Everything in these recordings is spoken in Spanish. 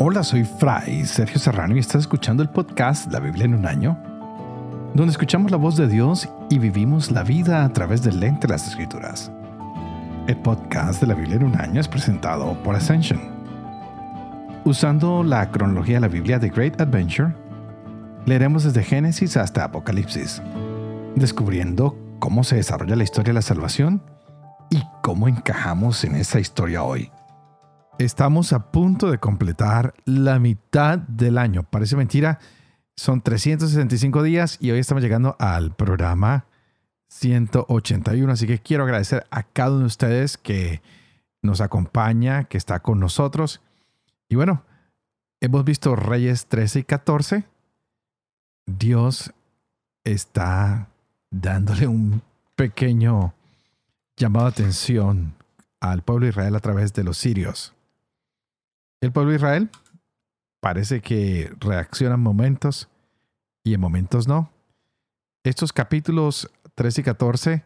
Hola, soy Fray Sergio Serrano y estás escuchando el podcast La Biblia en un año, donde escuchamos la voz de Dios y vivimos la vida a través del lente de las Escrituras. El podcast de la Biblia en un año es presentado por Ascension. Usando la cronología de la Biblia de Great Adventure, leeremos desde Génesis hasta Apocalipsis, descubriendo cómo se desarrolla la historia de la salvación y cómo encajamos en esa historia hoy. Estamos a punto de completar la mitad del año. Parece mentira. Son 365 días y hoy estamos llegando al programa 181. Así que quiero agradecer a cada uno de ustedes que nos acompaña, que está con nosotros. Y bueno, hemos visto Reyes 13 y 14. Dios está dándole un pequeño llamado atención al pueblo de Israel a través de los sirios. El pueblo de Israel parece que reacciona en momentos y en momentos no. Estos capítulos 13 y 14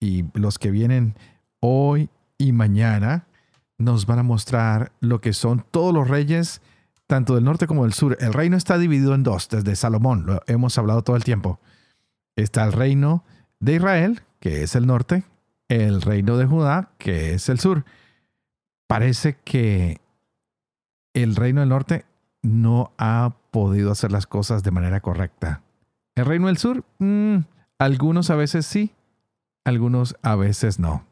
y los que vienen hoy y mañana nos van a mostrar lo que son todos los reyes, tanto del norte como del sur. El reino está dividido en dos, desde Salomón, lo hemos hablado todo el tiempo. Está el reino de Israel, que es el norte, el reino de Judá, que es el sur. Parece que el reino del norte no ha podido hacer las cosas de manera correcta. El reino del sur, mm, algunos a veces sí, algunos a veces no.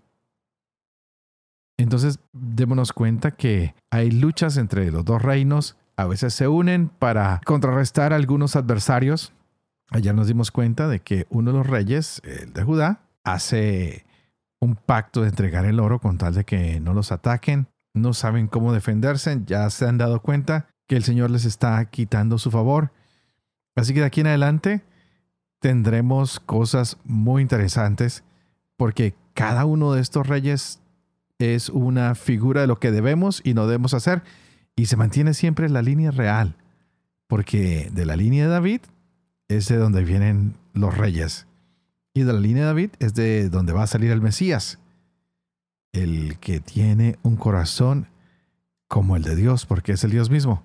Entonces, démonos cuenta que hay luchas entre los dos reinos, a veces se unen para contrarrestar a algunos adversarios. Allá nos dimos cuenta de que uno de los reyes, el de Judá, hace un pacto de entregar el oro con tal de que no los ataquen. No saben cómo defenderse, ya se han dado cuenta que el Señor les está quitando su favor. Así que de aquí en adelante tendremos cosas muy interesantes porque cada uno de estos reyes es una figura de lo que debemos y no debemos hacer y se mantiene siempre la línea real, porque de la línea de David es de donde vienen los reyes y de la línea de David es de donde va a salir el Mesías el que tiene un corazón como el de Dios, porque es el Dios mismo.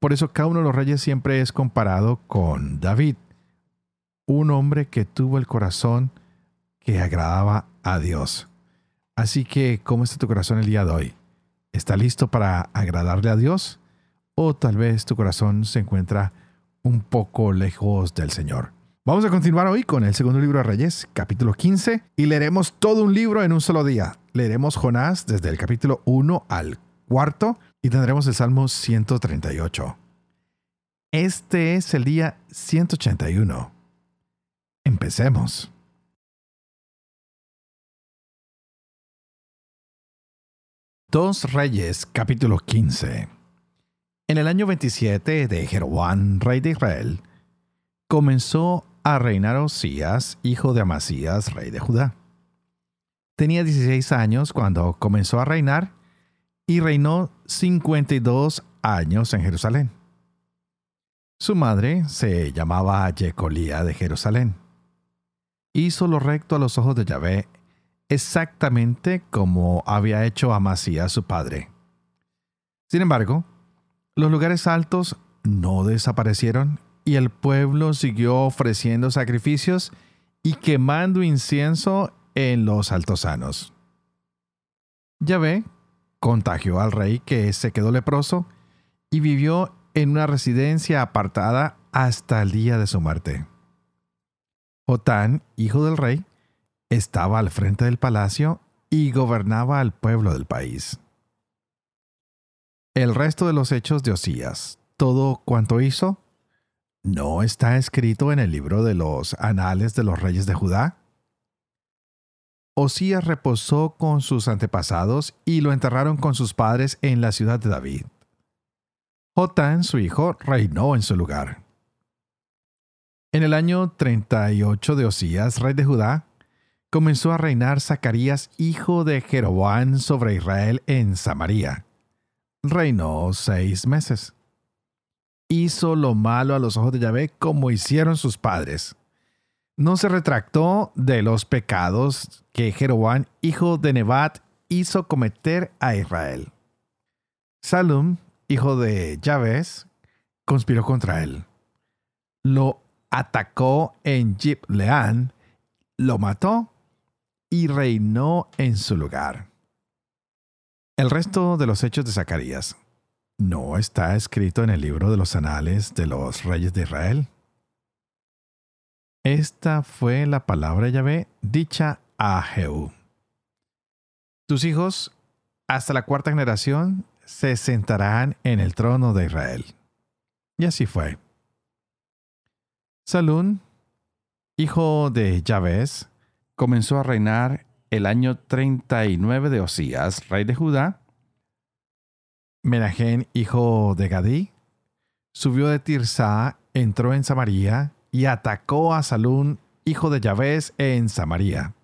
Por eso cada uno de los reyes siempre es comparado con David, un hombre que tuvo el corazón que agradaba a Dios. Así que, ¿cómo está tu corazón el día de hoy? ¿Está listo para agradarle a Dios? ¿O tal vez tu corazón se encuentra un poco lejos del Señor? Vamos a continuar hoy con el segundo libro de Reyes, capítulo 15, y leeremos todo un libro en un solo día. Leeremos Jonás desde el capítulo 1 al cuarto y tendremos el Salmo 138. Este es el día 181. Empecemos. Dos Reyes, capítulo 15. En el año 27 de Jeroboam, rey de Israel, comenzó a reinar Osías, hijo de Amasías, rey de Judá. Tenía 16 años cuando comenzó a reinar y reinó 52 años en Jerusalén. Su madre se llamaba Yecolía de Jerusalén. Hizo lo recto a los ojos de Yahvé, exactamente como había hecho Amasías su padre. Sin embargo, los lugares altos no desaparecieron y el pueblo siguió ofreciendo sacrificios y quemando incienso en los altosanos. Yahvé contagió al rey que se quedó leproso y vivió en una residencia apartada hasta el día de su muerte. Jotán, hijo del rey, estaba al frente del palacio y gobernaba al pueblo del país. El resto de los hechos de Osías, todo cuanto hizo, ¿No está escrito en el libro de los anales de los reyes de Judá? Osías reposó con sus antepasados y lo enterraron con sus padres en la ciudad de David. Jotán, su hijo, reinó en su lugar. En el año 38 de Osías, rey de Judá, comenzó a reinar Zacarías, hijo de Jeroboam, sobre Israel en Samaria. Reinó seis meses hizo lo malo a los ojos de Yahvé como hicieron sus padres. No se retractó de los pecados que Jeroboam, hijo de Nebat, hizo cometer a Israel. Salum, hijo de Jabes, conspiró contra él. Lo atacó en Leán, lo mató y reinó en su lugar. El resto de los hechos de Zacarías no está escrito en el libro de los anales de los reyes de Israel. Esta fue la palabra Yahvé dicha a Jehú. Tus hijos, hasta la cuarta generación, se sentarán en el trono de Israel. Y así fue. Salún, hijo de Yahvéz, comenzó a reinar el año 39 de Osías, rey de Judá. Menahem, hijo de Gadí, subió de Tirsa, entró en Samaria y atacó a Salún, hijo de Yahvéz, en Samaria.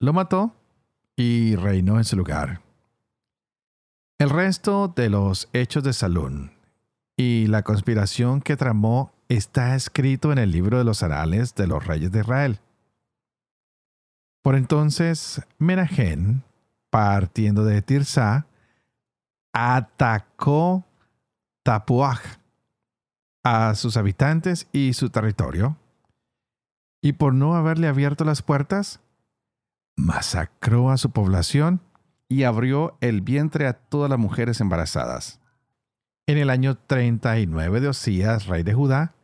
Lo mató y reinó en su lugar. El resto de los hechos de Salún y la conspiración que tramó está escrito en el libro de los anales de los reyes de Israel. Por entonces, Menahem, partiendo de Tirsa, atacó Tapuaj, a sus habitantes y su territorio, y por no haberle abierto las puertas, masacró a su población y abrió el vientre a todas las mujeres embarazadas. En el año 39 de Osías, rey de Judá,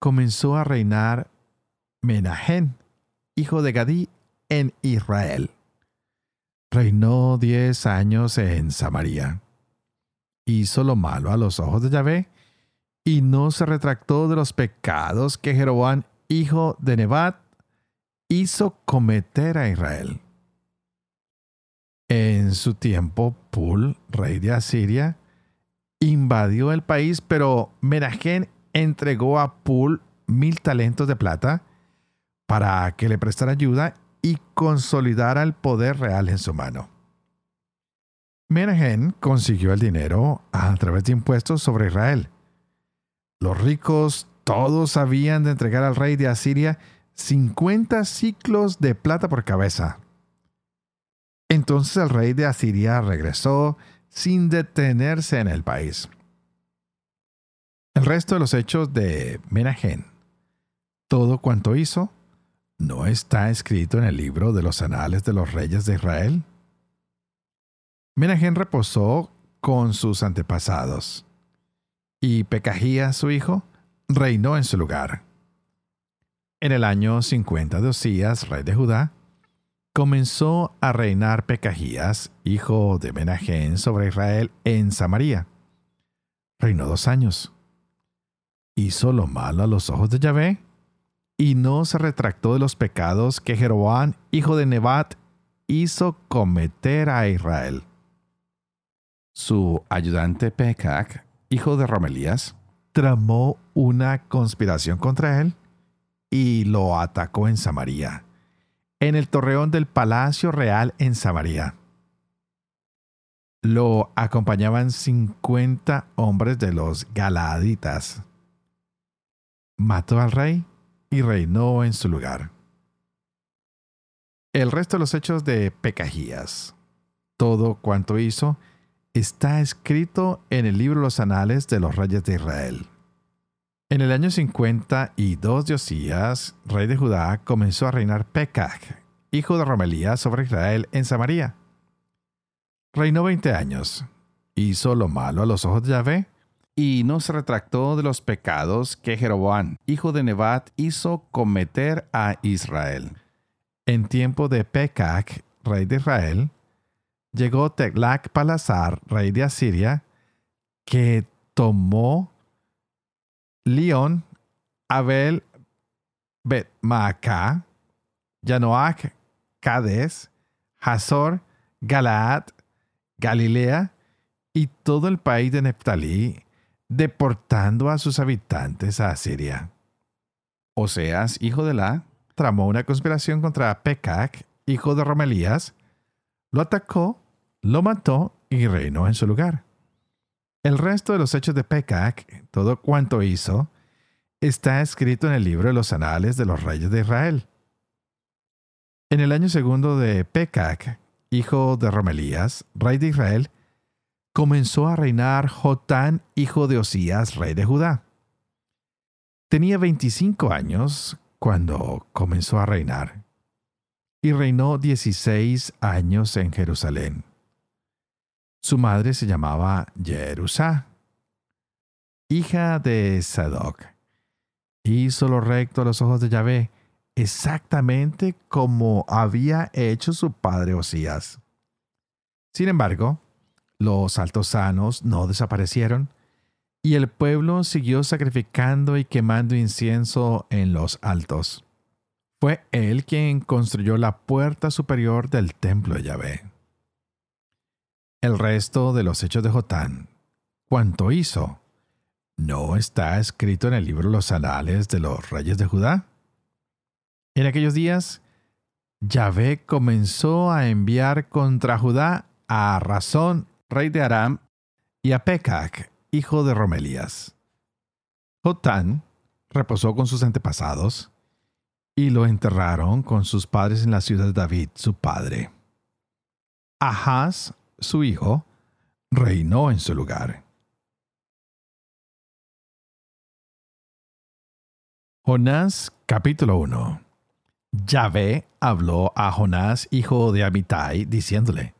comenzó a reinar Menahem, hijo de Gadí, en Israel. Reinó diez años en Samaria. Hizo lo malo a los ojos de Yahvé y no se retractó de los pecados que Jeroboam, hijo de Nebat, hizo cometer a Israel. En su tiempo, Pul, rey de Asiria, invadió el país, pero Menahem entregó a Pul mil talentos de plata para que le prestara ayuda y consolidara el poder real en su mano. Menahem consiguió el dinero a través de impuestos sobre Israel. Los ricos todos habían de entregar al rey de Asiria 50 ciclos de plata por cabeza. Entonces el rey de Asiria regresó sin detenerse en el país. El resto de los hechos de Menahem, todo cuanto hizo, ¿no está escrito en el libro de los anales de los reyes de Israel? Menahem reposó con sus antepasados, y Pekahías, su hijo, reinó en su lugar. En el año 50 de Osías, rey de Judá, comenzó a reinar Pekahías, hijo de Menahem, sobre Israel en Samaria. Reinó dos años hizo lo malo a los ojos de Yahvé y no se retractó de los pecados que Jeroboam, hijo de Nebat, hizo cometer a Israel. Su ayudante Pecac, hijo de Romelías, tramó una conspiración contra él y lo atacó en Samaria, en el torreón del palacio real en Samaria. Lo acompañaban cincuenta hombres de los Galaaditas mató al rey y reinó en su lugar. El resto de los hechos de Pecajías, todo cuanto hizo, está escrito en el libro los anales de los reyes de Israel. En el año 52 de Osías, rey de Judá, comenzó a reinar Pekah, hijo de Romelías, sobre Israel en Samaria. Reinó veinte años. Hizo lo malo a los ojos de Yahvé y no se retractó de los pecados que Jeroboam, hijo de Nebat, hizo cometer a Israel. En tiempo de Pecac, rey de Israel, llegó Teglac Palasar, rey de Asiria, que tomó León, Abel, Bet Maaca, Yanoac, Cades, Hazor, Galaad, Galilea y todo el país de Neftalí deportando a sus habitantes a Asiria. Oseas, hijo de La, tramó una conspiración contra Pecac, hijo de Romelías, lo atacó, lo mató y reinó en su lugar. El resto de los hechos de Pecac, todo cuanto hizo, está escrito en el libro de los anales de los reyes de Israel. En el año segundo de Pecac, hijo de Romelías, rey de Israel, comenzó a reinar Jotán, hijo de Osías, rey de Judá. Tenía 25 años cuando comenzó a reinar y reinó 16 años en Jerusalén. Su madre se llamaba Jerusá, hija de Sadoc. Hizo lo recto a los ojos de Yahvé, exactamente como había hecho su padre Osías. Sin embargo, los altosanos no desaparecieron, y el pueblo siguió sacrificando y quemando incienso en los altos. Fue él quien construyó la puerta superior del templo de Yahvé. El resto de los hechos de Jotán, cuanto hizo, ¿no está escrito en el libro Los Anales de los Reyes de Judá? En aquellos días, Yahvé comenzó a enviar contra Judá a Razón, rey de Aram, y a Pecac, hijo de Romelías. Jotán reposó con sus antepasados y lo enterraron con sus padres en la ciudad de David, su padre. Ahaz su hijo, reinó en su lugar. Jonás capítulo 1 Yahvé habló a Jonás, hijo de Amitai, diciéndole,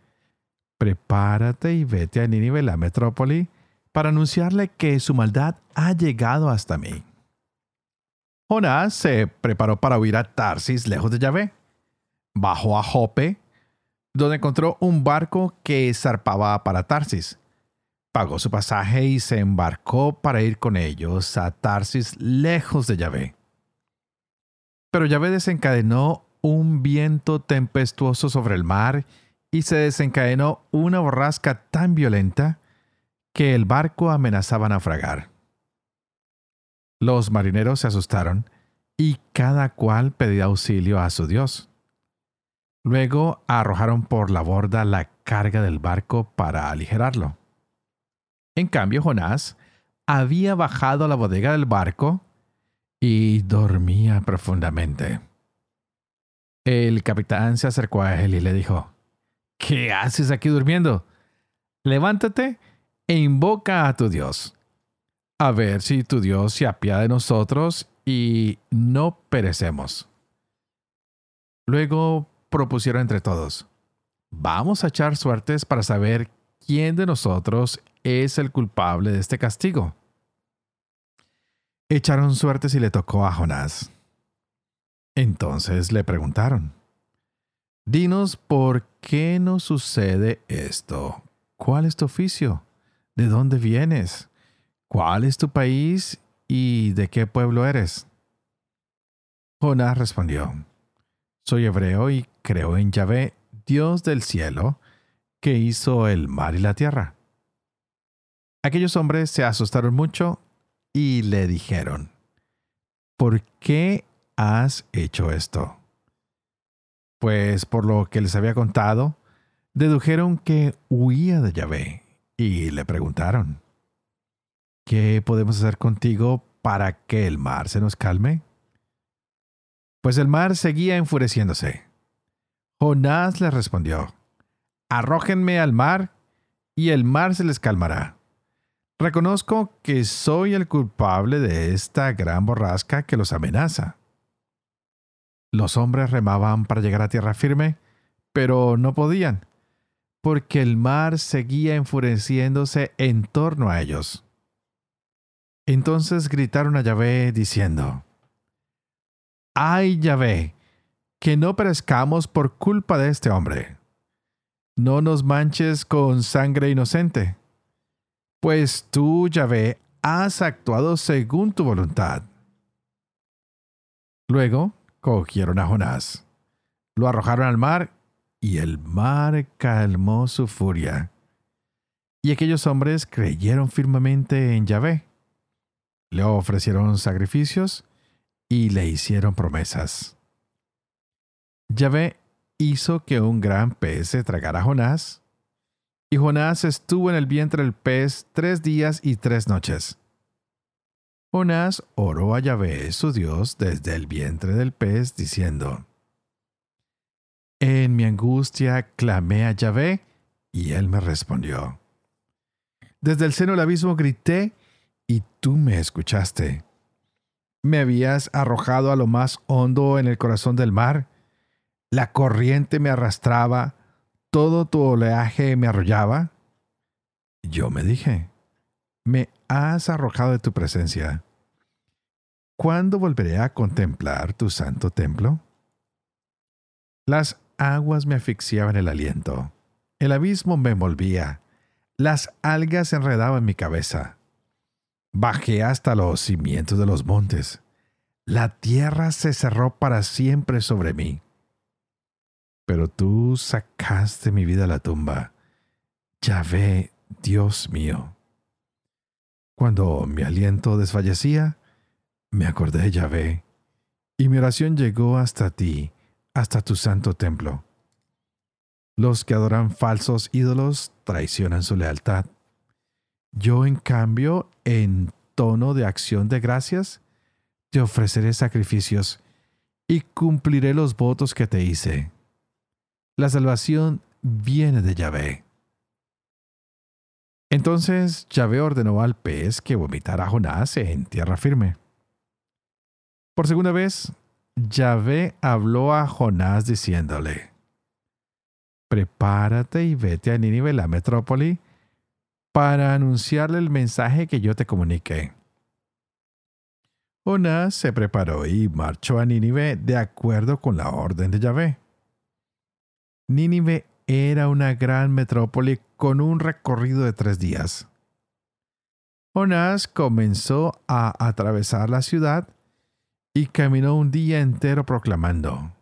Prepárate y vete a Nínive, la metrópoli, para anunciarle que su maldad ha llegado hasta mí. Jonás se preparó para huir a Tarsis, lejos de Yahvé. Bajó a Jope, donde encontró un barco que zarpaba para Tarsis. Pagó su pasaje y se embarcó para ir con ellos a Tarsis lejos de Yahvé. Pero Yahvé desencadenó un viento tempestuoso sobre el mar y se desencadenó una borrasca tan violenta que el barco amenazaba naufragar. Los marineros se asustaron y cada cual pedía auxilio a su Dios. Luego arrojaron por la borda la carga del barco para aligerarlo. En cambio, Jonás había bajado a la bodega del barco y dormía profundamente. El capitán se acercó a él y le dijo, ¿Qué haces aquí durmiendo? Levántate e invoca a tu Dios. A ver si tu Dios se apiada de nosotros y no perecemos. Luego propusieron entre todos, vamos a echar suertes para saber quién de nosotros es el culpable de este castigo. Echaron suertes y le tocó a Jonás. Entonces le preguntaron, Dinos por qué nos sucede esto. ¿Cuál es tu oficio? ¿De dónde vienes? ¿Cuál es tu país y de qué pueblo eres? Jonás respondió, Soy hebreo y creo en Yahvé, Dios del cielo, que hizo el mar y la tierra. Aquellos hombres se asustaron mucho y le dijeron, ¿por qué has hecho esto? Pues por lo que les había contado, dedujeron que huía de Yahvé y le preguntaron, ¿qué podemos hacer contigo para que el mar se nos calme? Pues el mar seguía enfureciéndose. Jonás le respondió, arrójenme al mar y el mar se les calmará. Reconozco que soy el culpable de esta gran borrasca que los amenaza. Los hombres remaban para llegar a tierra firme, pero no podían, porque el mar seguía enfureciéndose en torno a ellos. Entonces gritaron a Yahvé diciendo, ¡Ay, Yahvé! Que no perezcamos por culpa de este hombre. No nos manches con sangre inocente pues tú, Yahvé, has actuado según tu voluntad. Luego cogieron a Jonás, lo arrojaron al mar, y el mar calmó su furia. Y aquellos hombres creyeron firmemente en Yahvé. Le ofrecieron sacrificios y le hicieron promesas. Yahvé hizo que un gran pez se tragara a Jonás y Jonás estuvo en el vientre del pez tres días y tres noches. Jonás oró a Yahvé, su Dios, desde el vientre del pez, diciendo, En mi angustia clamé a Yahvé y él me respondió. Desde el seno del abismo grité y tú me escuchaste. Me habías arrojado a lo más hondo en el corazón del mar. La corriente me arrastraba, todo tu oleaje me arrollaba. Yo me dije, me has arrojado de tu presencia. ¿Cuándo volveré a contemplar tu santo templo? Las aguas me asfixiaban el aliento. El abismo me envolvía. Las algas enredaban mi cabeza. Bajé hasta los cimientos de los montes. La tierra se cerró para siempre sobre mí. Pero tú sacaste mi vida a la tumba. Yahvé, Dios mío. Cuando mi aliento desfallecía, me acordé de Yahvé, y mi oración llegó hasta ti, hasta tu santo templo. Los que adoran falsos ídolos traicionan su lealtad. Yo, en cambio, en tono de acción de gracias, te ofreceré sacrificios y cumpliré los votos que te hice. La salvación viene de Yahvé. Entonces Yahvé ordenó al pez que vomitara a Jonás en tierra firme. Por segunda vez, Yahvé habló a Jonás diciéndole, Prepárate y vete a Nínive, la metrópoli, para anunciarle el mensaje que yo te comuniqué. Jonás se preparó y marchó a Nínive de acuerdo con la orden de Yahvé. Nínive era una gran metrópoli con un recorrido de tres días. Jonás comenzó a atravesar la ciudad y caminó un día entero proclamando,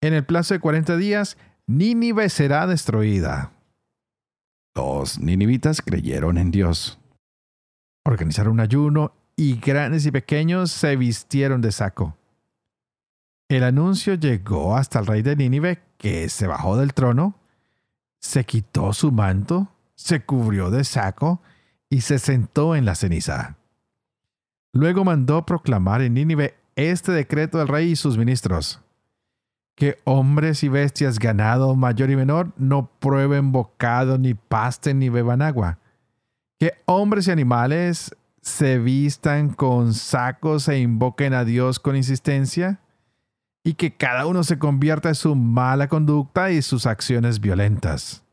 En el plazo de cuarenta días, Nínive será destruida. Los ninivitas creyeron en Dios. Organizaron un ayuno y grandes y pequeños se vistieron de saco. El anuncio llegó hasta el rey de Nínive, que se bajó del trono, se quitó su manto, se cubrió de saco y se sentó en la ceniza. Luego mandó proclamar en Nínive este decreto del rey y sus ministros. Que hombres y bestias, ganado mayor y menor, no prueben bocado, ni pasten, ni beban agua. Que hombres y animales se vistan con sacos e invoquen a Dios con insistencia. Y que cada uno se convierta en su mala conducta y sus acciones violentas.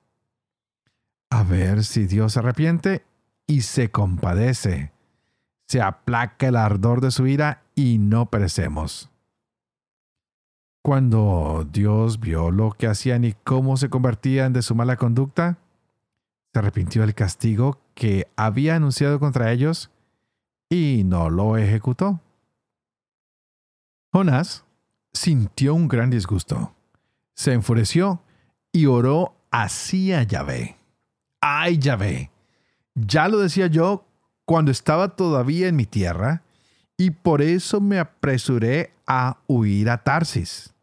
A ver si Dios se arrepiente y se compadece se aplaca el ardor de su ira y no perecemos. Cuando Dios vio lo que hacían y cómo se convertían de su mala conducta, se arrepintió del castigo que había anunciado contra ellos y no lo ejecutó. Jonás sintió un gran disgusto, se enfureció y oró así a Yahvé. ¡Ay, Yahvé! Ya lo decía yo cuando estaba todavía en mi tierra, y por eso me apresuré a huir a Tarsis,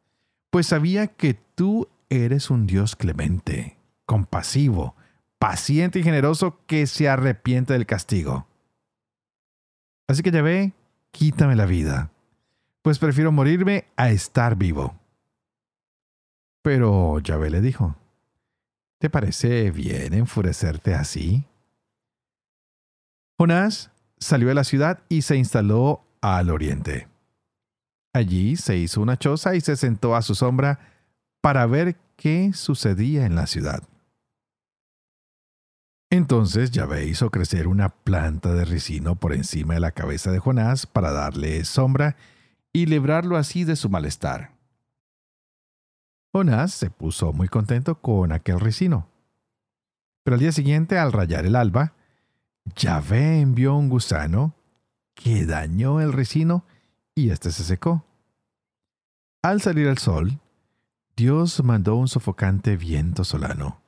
pues sabía que tú eres un Dios clemente, compasivo, paciente y generoso que se arrepiente del castigo. Así que ya ve, quítame la vida, pues prefiero morirme a estar vivo. Pero Yahvé le dijo, ¿te parece bien enfurecerte así? Jonás salió de la ciudad y se instaló al oriente. Allí se hizo una choza y se sentó a su sombra para ver qué sucedía en la ciudad. Entonces Yahvé hizo crecer una planta de ricino por encima de la cabeza de Jonás para darle sombra y librarlo así de su malestar. Jonás se puso muy contento con aquel ricino. Pero al día siguiente, al rayar el alba, Yahvé envió un gusano que dañó el resino y éste se secó. Al salir el sol, Dios mandó un sofocante viento solano.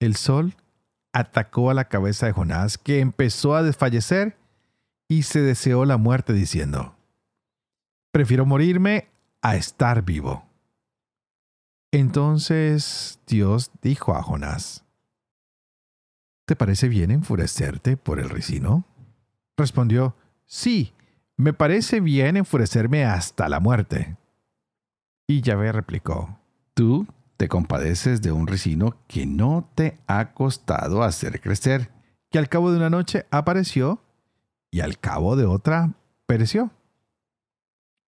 El sol atacó a la cabeza de Jonás, que empezó a desfallecer y se deseó la muerte diciendo, Prefiero morirme a estar vivo. Entonces Dios dijo a Jonás, ¿Te parece bien enfurecerte por el ricino? Respondió, Sí, me parece bien enfurecerme hasta la muerte. Y Yahvé replicó, Tú te compadeces de un ricino que no te ha costado hacer crecer, que al cabo de una noche apareció y al cabo de otra pereció.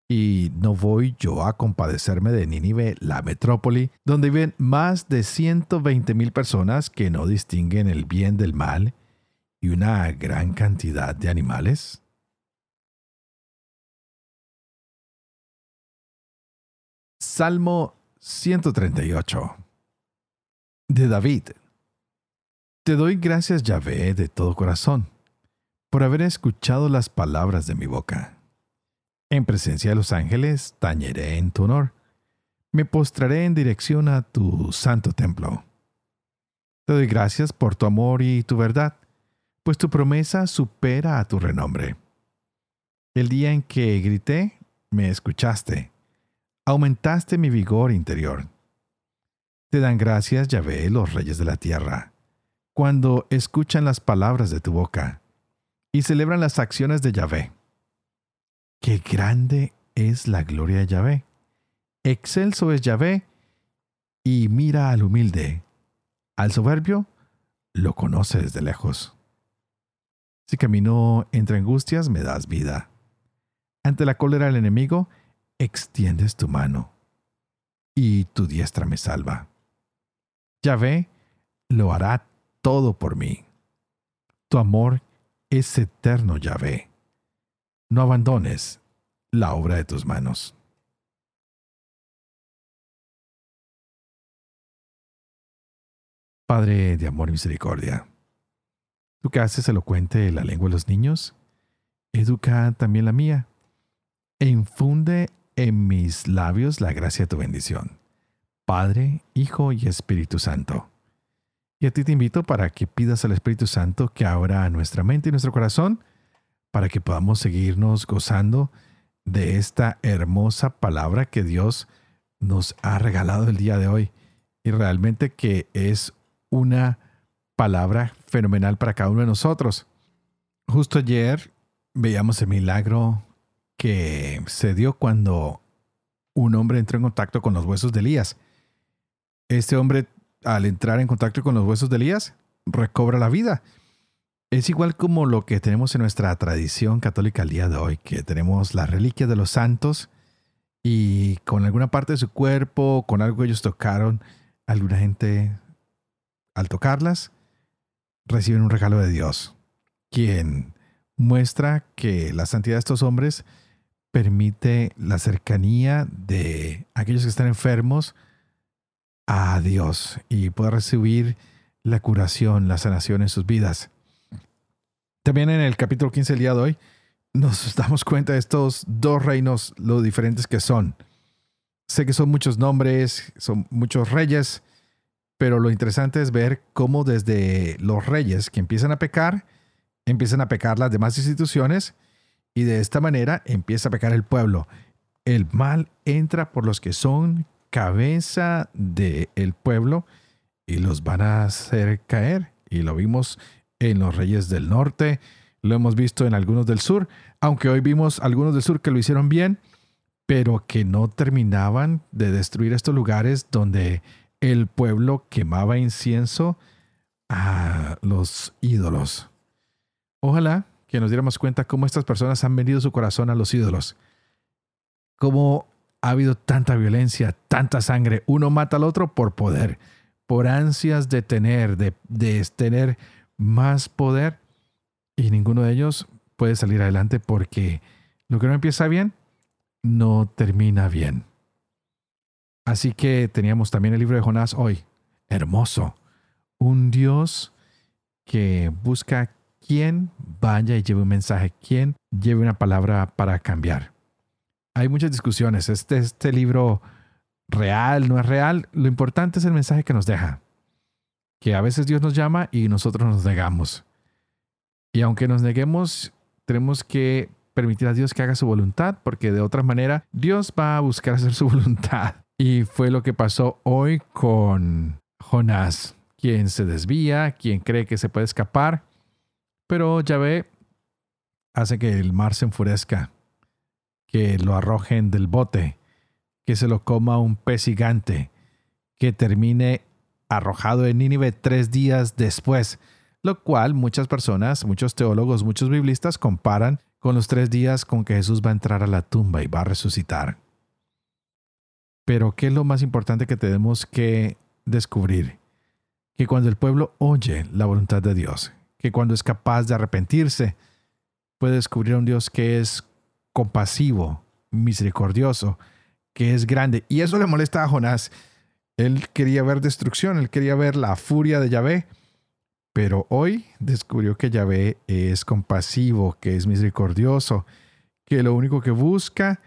Y no voy yo a compadecerme de Nínive, la metrópoli, donde viven más de 120 mil personas que no distinguen el bien del mal y una gran cantidad de animales. Salmo 138 de David. Te doy gracias, Yahvé, de todo corazón, por haber escuchado las palabras de mi boca. En presencia de los ángeles, tañeré en tu honor. Me postraré en dirección a tu santo templo. Te doy gracias por tu amor y tu verdad, pues tu promesa supera a tu renombre. El día en que grité, me escuchaste. Aumentaste mi vigor interior. Te dan gracias, Yahvé, los reyes de la tierra, cuando escuchan las palabras de tu boca y celebran las acciones de Yahvé. Qué grande es la gloria de Yahvé. Excelso es Yahvé y mira al humilde. Al soberbio lo conoce desde lejos. Si camino entre angustias, me das vida. Ante la cólera del enemigo, extiendes tu mano y tu diestra me salva. Yahvé lo hará todo por mí. Tu amor es eterno, Yahvé no abandones la obra de tus manos. Padre de amor y misericordia, tú que haces elocuente la lengua de los niños, educa también la mía e infunde en mis labios la gracia de tu bendición. Padre, Hijo y Espíritu Santo. Y a ti te invito para que pidas al Espíritu Santo que abra nuestra mente y nuestro corazón para que podamos seguirnos gozando de esta hermosa palabra que Dios nos ha regalado el día de hoy. Y realmente que es una palabra fenomenal para cada uno de nosotros. Justo ayer veíamos el milagro que se dio cuando un hombre entró en contacto con los huesos de Elías. Este hombre, al entrar en contacto con los huesos de Elías, recobra la vida. Es igual como lo que tenemos en nuestra tradición católica al día de hoy, que tenemos la reliquia de los santos y con alguna parte de su cuerpo, con algo ellos tocaron, alguna gente al tocarlas reciben un regalo de Dios, quien muestra que la santidad de estos hombres permite la cercanía de aquellos que están enfermos a Dios y poder recibir la curación, la sanación en sus vidas. También en el capítulo 15 del día de hoy nos damos cuenta de estos dos reinos, lo diferentes que son. Sé que son muchos nombres, son muchos reyes, pero lo interesante es ver cómo desde los reyes que empiezan a pecar, empiezan a pecar las demás instituciones y de esta manera empieza a pecar el pueblo. El mal entra por los que son cabeza del pueblo y los van a hacer caer. Y lo vimos en los reyes del norte, lo hemos visto en algunos del sur, aunque hoy vimos algunos del sur que lo hicieron bien, pero que no terminaban de destruir estos lugares donde el pueblo quemaba incienso a los ídolos. Ojalá que nos diéramos cuenta cómo estas personas han vendido su corazón a los ídolos. Cómo ha habido tanta violencia, tanta sangre. Uno mata al otro por poder, por ansias de tener, de, de tener más poder y ninguno de ellos puede salir adelante porque lo que no empieza bien no termina bien. Así que teníamos también el libro de Jonás hoy. Hermoso. Un Dios que busca quien vaya y lleve un mensaje, quien lleve una palabra para cambiar. Hay muchas discusiones. Este, este libro real, no es real. Lo importante es el mensaje que nos deja que a veces Dios nos llama y nosotros nos negamos. Y aunque nos neguemos, tenemos que permitir a Dios que haga su voluntad, porque de otra manera Dios va a buscar hacer su voluntad. Y fue lo que pasó hoy con Jonás, quien se desvía, quien cree que se puede escapar, pero Yahvé hace que el mar se enfurezca, que lo arrojen del bote, que se lo coma un pez gigante, que termine arrojado en Nínive tres días después, lo cual muchas personas, muchos teólogos, muchos biblistas comparan con los tres días con que Jesús va a entrar a la tumba y va a resucitar. Pero ¿qué es lo más importante que tenemos que descubrir? Que cuando el pueblo oye la voluntad de Dios, que cuando es capaz de arrepentirse, puede descubrir a un Dios que es compasivo, misericordioso, que es grande. Y eso le molesta a Jonás. Él quería ver destrucción, él quería ver la furia de Yahvé, pero hoy descubrió que Yahvé es compasivo, que es misericordioso, que lo único que busca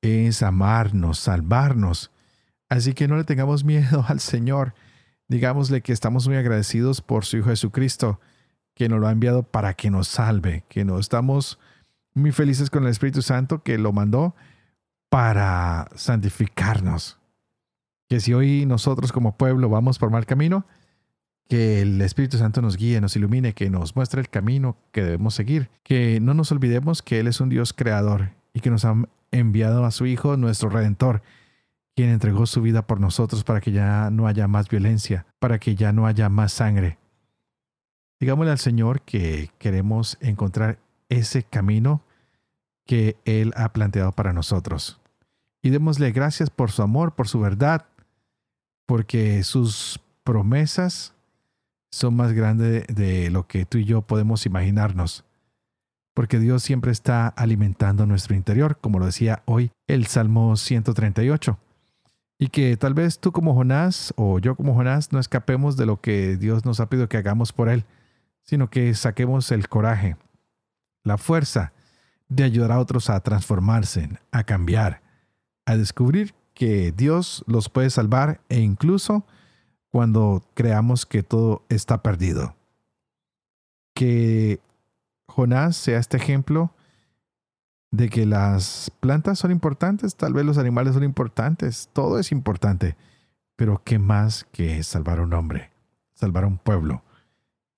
es amarnos, salvarnos. Así que no le tengamos miedo al Señor. Digámosle que estamos muy agradecidos por su Hijo Jesucristo, que nos lo ha enviado para que nos salve, que no estamos muy felices con el Espíritu Santo que lo mandó para santificarnos. Que si hoy nosotros como pueblo vamos por mal camino, que el Espíritu Santo nos guíe, nos ilumine, que nos muestre el camino que debemos seguir, que no nos olvidemos que Él es un Dios creador y que nos ha enviado a su Hijo, nuestro Redentor, quien entregó su vida por nosotros para que ya no haya más violencia, para que ya no haya más sangre. Digámosle al Señor que queremos encontrar ese camino que Él ha planteado para nosotros. Y démosle gracias por su amor, por su verdad, porque sus promesas son más grandes de lo que tú y yo podemos imaginarnos. Porque Dios siempre está alimentando nuestro interior, como lo decía hoy el Salmo 138. Y que tal vez tú como Jonás o yo como Jonás no escapemos de lo que Dios nos ha pedido que hagamos por Él, sino que saquemos el coraje, la fuerza de ayudar a otros a transformarse, a cambiar, a descubrir que Dios los puede salvar e incluso cuando creamos que todo está perdido. Que Jonás sea este ejemplo de que las plantas son importantes, tal vez los animales son importantes, todo es importante, pero ¿qué más que salvar a un hombre, salvar a un pueblo?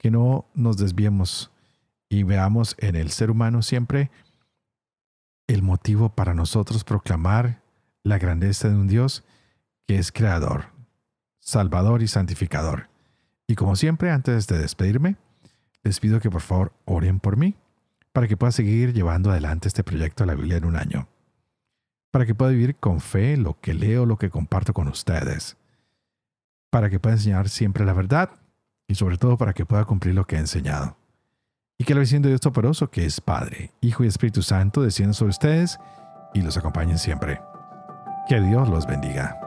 Que no nos desviemos y veamos en el ser humano siempre el motivo para nosotros proclamar la grandeza de un Dios que es creador, salvador y santificador. Y como siempre, antes de despedirme, les pido que por favor oren por mí para que pueda seguir llevando adelante este proyecto de la Biblia en un año. Para que pueda vivir con fe lo que leo, lo que comparto con ustedes. Para que pueda enseñar siempre la verdad y sobre todo para que pueda cumplir lo que he enseñado y que la visión de Dios Toporoso, que es Padre, Hijo y Espíritu Santo, descienda sobre ustedes y los acompañen siempre. Que Dios los bendiga.